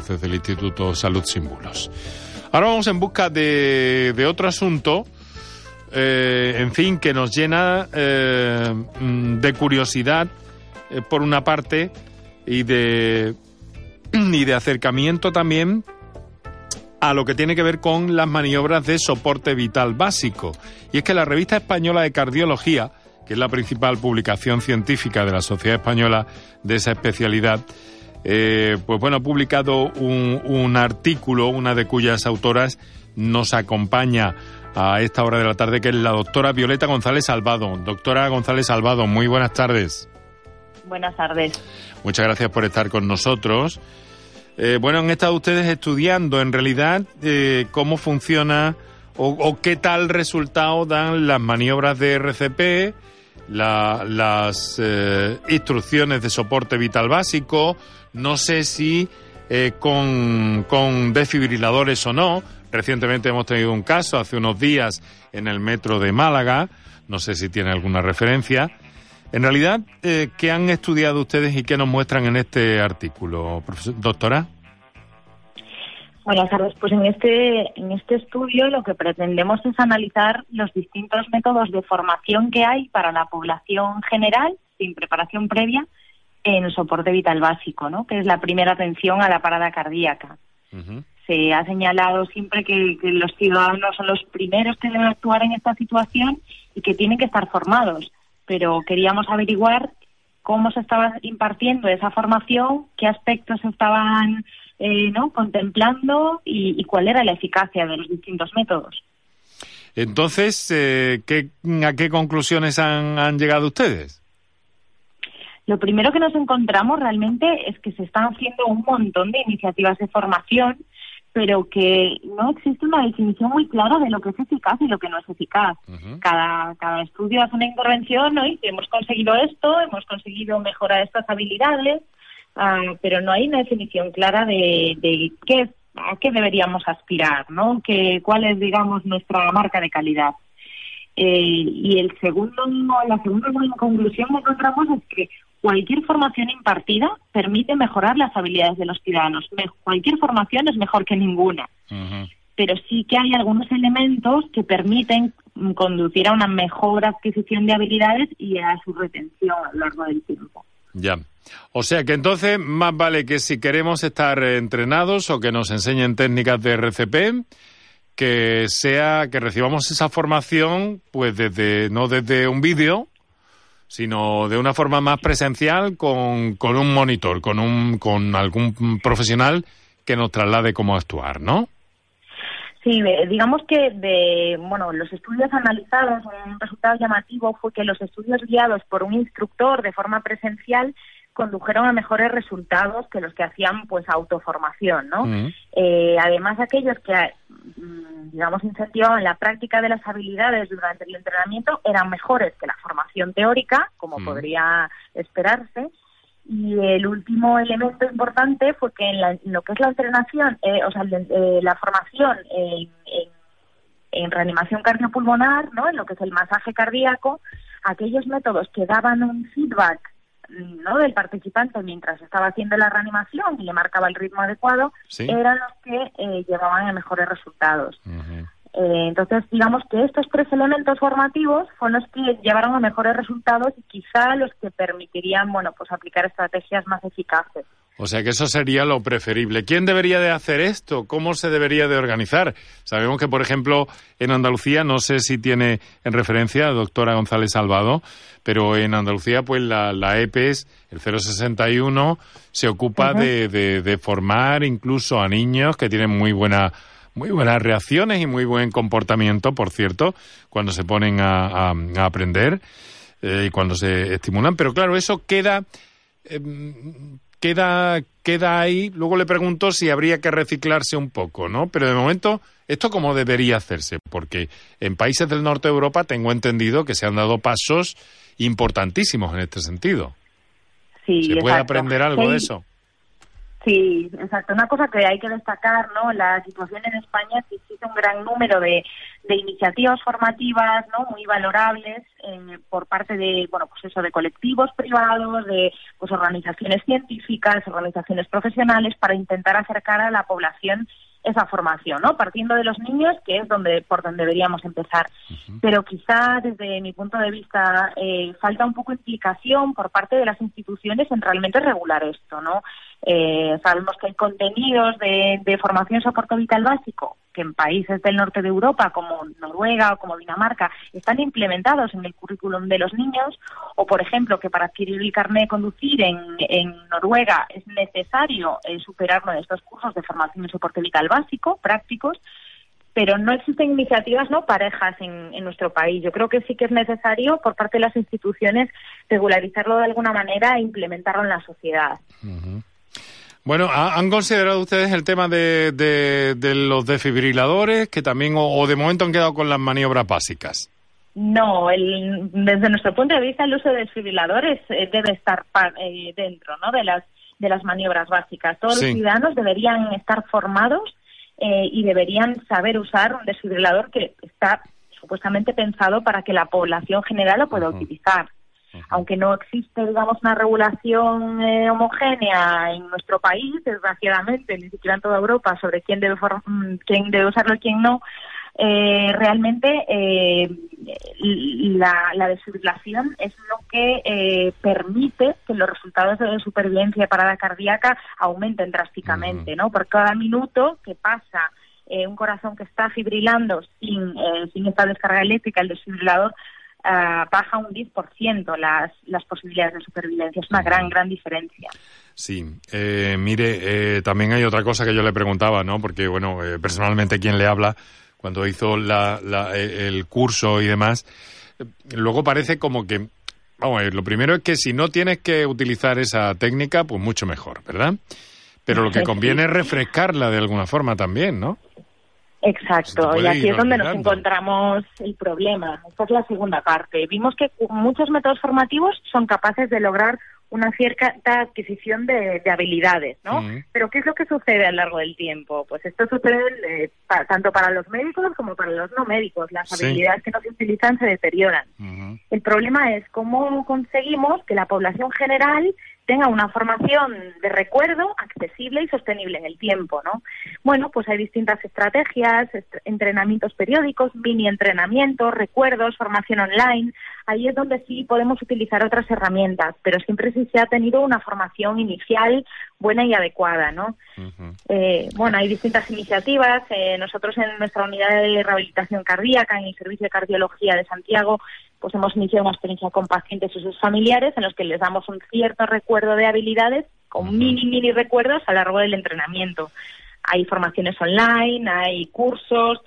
médicos desde el Instituto Salud Símbolos. Ahora vamos en busca de, otro asunto, eh, en fin, que nos llena eh, de curiosidad, eh, por una parte, y de, y de acercamiento también a lo que tiene que ver con las maniobras de soporte vital básico. Y es que la revista española de cardiología, que es la principal publicación científica de la Sociedad Española de esa especialidad, eh, pues bueno, ha publicado un, un artículo, una de cuyas autoras nos acompaña a esta hora de la tarde, que es la doctora Violeta González Salvado. Doctora González Salvado, muy buenas tardes. Buenas tardes. Muchas gracias por estar con nosotros. Eh, bueno, han estado ustedes estudiando en realidad eh, cómo funciona o, qué tal resultado dan las maniobras de RCP, las eh, instrucciones de soporte vital básico, no sé si con, con desfibriladores o no. Recientemente hemos tenido un caso hace unos días en el metro de Málaga, no sé si tiene alguna referencia. En realidad, eh, ¿qué han estudiado ustedes y qué nos muestran en este artículo, doctora? Bueno, Carlos, pues en este, en este estudio lo que pretendemos es analizar los distintos métodos de formación que hay para la población general, sin preparación previa, en soporte vital básico, ¿no? que es la primera atención a la parada cardíaca. Se ha señalado siempre que, que los ciudadanos son los primeros que deben actuar en esta situación y que tienen que estar formados pero queríamos averiguar cómo se estaba impartiendo esa formación, qué aspectos estaban eh, ¿no? contemplando y, cuál era la eficacia de los distintos métodos. Entonces, eh, ¿a qué conclusiones han llegado ustedes? Lo primero que nos encontramos realmente es que se están haciendo un montón de iniciativas de formación pero que no existe una definición muy clara de lo que es eficaz y lo que no es eficaz. cada, cada estudio hace una intervención ¿no? y hemos conseguido esto, hemos conseguido mejorar estas habilidades, ah, pero no hay una definición clara de, de qué, a qué deberíamos aspirar, ¿no? Que, cuál es, digamos, nuestra marca de calidad. Eh, y el segundo, la segunda conclusión que encontramos es que cualquier formación impartida permite mejorar las habilidades de los ciudadanos. cualquier formación es mejor que ninguna. Pero sí que hay algunos elementos que permiten conducir a una mejor adquisición de habilidades y a su retención a lo largo del tiempo. Ya. O sea que entonces más vale que si queremos estar entrenados o que nos enseñen técnicas de RCP, que sea que recibamos esa formación pues desde no desde un vídeo, sino de una forma más presencial con, con un monitor, con, un, con algún profesional que nos traslade cómo actuar, ¿no? Sí, digamos que de bueno los estudios analizados, un resultado llamativo fue que los estudios guiados por un instructor de forma presencial condujeron a mejores resultados que los que hacían pues autoformación, ¿no? Mm. Eh, además aquellos que mm, digamos incentivaban la práctica de las habilidades durante el entrenamiento eran mejores que la formación teórica, como mm. podría esperarse. Y el último elemento importante fue que en, lo que es la entrenación, eh, o sea, eh, la formación en, en reanimación cardiopulmonar, ¿no? En lo que es el masaje cardíaco, aquellos métodos que daban un feedback ¿no? del participante mientras estaba haciendo la reanimación y le marcaba el ritmo adecuado, eran los que eh, llevaban a mejores resultados. Eh, entonces, digamos que estos tres elementos formativos fueron los que llevaron a mejores resultados y quizá los que permitirían, bueno, pues aplicar estrategias más eficaces. O sea que eso sería lo preferible. ¿Quién debería de hacer esto? ¿Cómo se debería de organizar? Sabemos que, por ejemplo, en Andalucía, no sé si tiene en referencia a doctora González Salvado, pero en Andalucía, pues la, la EPES, el 061, se ocupa de, de, formar incluso a niños que tienen muy buena muy buenas reacciones y muy buen comportamiento, por cierto, cuando se ponen a, aprender eh, y cuando se estimulan. Pero claro, eso queda em, queda, queda ahí. Luego le pregunto si habría que reciclarse un poco, ¿no? Pero de momento, ¿esto cómo debería hacerse? Porque en países del norte de Europa tengo entendido que se han dado pasos importantísimos en este sentido. Sí, ¿Se puede aprender algo de eso? Sí, exacto. Una cosa que hay que destacar, ¿no? La situación en España es que existe un gran número de, de iniciativas formativas no muy valorables eh, por parte de bueno pues eso de colectivos privados de pues organizaciones científicas organizaciones profesionales para intentar acercar a la población esa formación, ¿no? Partiendo de los niños, que es donde por donde deberíamos empezar. Pero quizá desde mi punto de vista eh, falta un poco implicación por parte de las instituciones en realmente regular esto, ¿no? Eh, sabemos que hay contenidos de, de formación soporte vital básico que en países del norte de Europa, como Noruega o como Dinamarca, están implementados en el currículum de los niños, o por ejemplo, que para adquirir el carnet de conducir en, Noruega es necesario eh, superar uno de estos cursos de formación y soporte vital básico, prácticos, pero no existen iniciativas no parejas en, en, nuestro país. Yo creo que sí que es necesario por parte de las instituciones regularizarlo de alguna manera e implementarlo en la sociedad. Bueno, ¿han considerado ustedes el tema de, de, los desfibriladores, que también, o, de momento han quedado con las maniobras básicas? No, el, desde nuestro punto de vista el uso de desfibriladores eh, debe estar eh, dentro ¿no? de, las, de las maniobras básicas. Todos los ciudadanos deberían estar formados eh, y deberían saber usar un desfibrilador que está supuestamente pensado para que la población general lo pueda utilizar aunque no existe, digamos, una regulación eh, homogénea en nuestro país, desgraciadamente, ni siquiera en toda Europa, sobre quién debe, mm, quién debe usarlo y quién no, eh, realmente eh, la, la desfibrilación es lo que eh, permite que los resultados de supervivencia de parada cardíaca aumenten drásticamente, ¿no? Por cada minuto que pasa eh, un corazón que está fibrilando sin, sin esta descarga eléctrica, el desfibrilador uh, baja un 10% las, las posibilidades de supervivencia. Es una gran, gran diferencia. Sí, eh, mire, eh, también hay otra cosa que yo le preguntaba, ¿no? Porque, bueno, eh, personalmente quien le habla, cuando hizo la, la, eh, el curso y demás, eh, luego parece como que, vamos, lo primero es que si no tienes que utilizar esa técnica, pues mucho mejor, ¿verdad? Pero lo que conviene es refrescarla de alguna forma también, ¿no? Exacto, y aquí es donde nos encontramos el problema. Esta es la segunda parte. Vimos que muchos métodos formativos son capaces de lograr una cierta adquisición de, habilidades, ¿no? Pero ¿qué es lo que sucede a lo largo del tiempo? Pues esto sucede eh, tanto para los médicos como para los no médicos. Las habilidades que no se utilizan se deterioran. El problema es cómo conseguimos que la población general tenga una formación de recuerdo accesible y sostenible en el tiempo, ¿no? Bueno, pues hay distintas estrategias, entrenamientos periódicos, mini entrenamientos, recuerdos, formación online. Ahí es donde sí podemos utilizar otras herramientas, pero siempre sí se ha tenido una formación inicial buena y adecuada, ¿no? eh, bueno, hay distintas iniciativas. Eh, nosotros en nuestra unidad de rehabilitación cardíaca, en el Servicio de Cardiología de Santiago, pues hemos iniciado una experiencia con pacientes y sus familiares en los que les damos un cierto recuerdo de habilidades con mini, mini recuerdos a lo largo del entrenamiento. Hay formaciones online, hay cursos,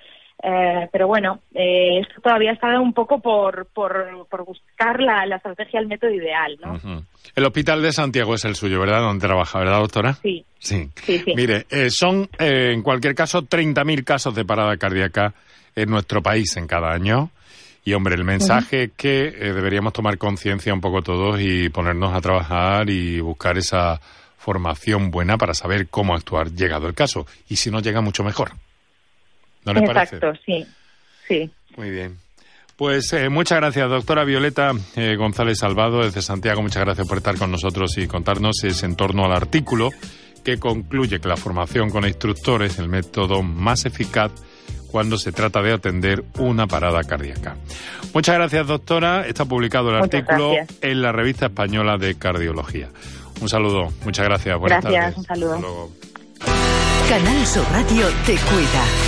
eh, pero bueno, eh, esto todavía está un poco por, por, por buscar la, la, estrategia, el método ideal, ¿no? El Hospital de Santiago es el suyo, ¿verdad? Donde trabaja, ¿verdad, doctora? Sí. Sí. sí, sí. Mire, eh, son, eh, en cualquier caso, 30.000 casos de parada cardíaca en nuestro país en cada año. Y hombre, el mensaje es que eh, deberíamos tomar conciencia un poco todos y ponernos a trabajar y buscar esa formación buena para saber cómo actuar llegado el caso. Y si no llega, mucho mejor. ¿No le Exacto, parece? sí. Sí. Muy bien. Pues eh, muchas gracias, doctora Violeta eh, González Salvado, desde Santiago. Muchas gracias por estar con nosotros y contarnos ese en torno al artículo que concluye que la formación con instructores es el método más eficaz cuando se trata de atender una parada cardíaca. Muchas gracias, doctora. Está publicado el Muchas artículo gracias. en la revista española de cardiología. Un saludo. Muchas gracias. Buenas Gracias, tardes. un saludo. Canal Sur Radio te cuida.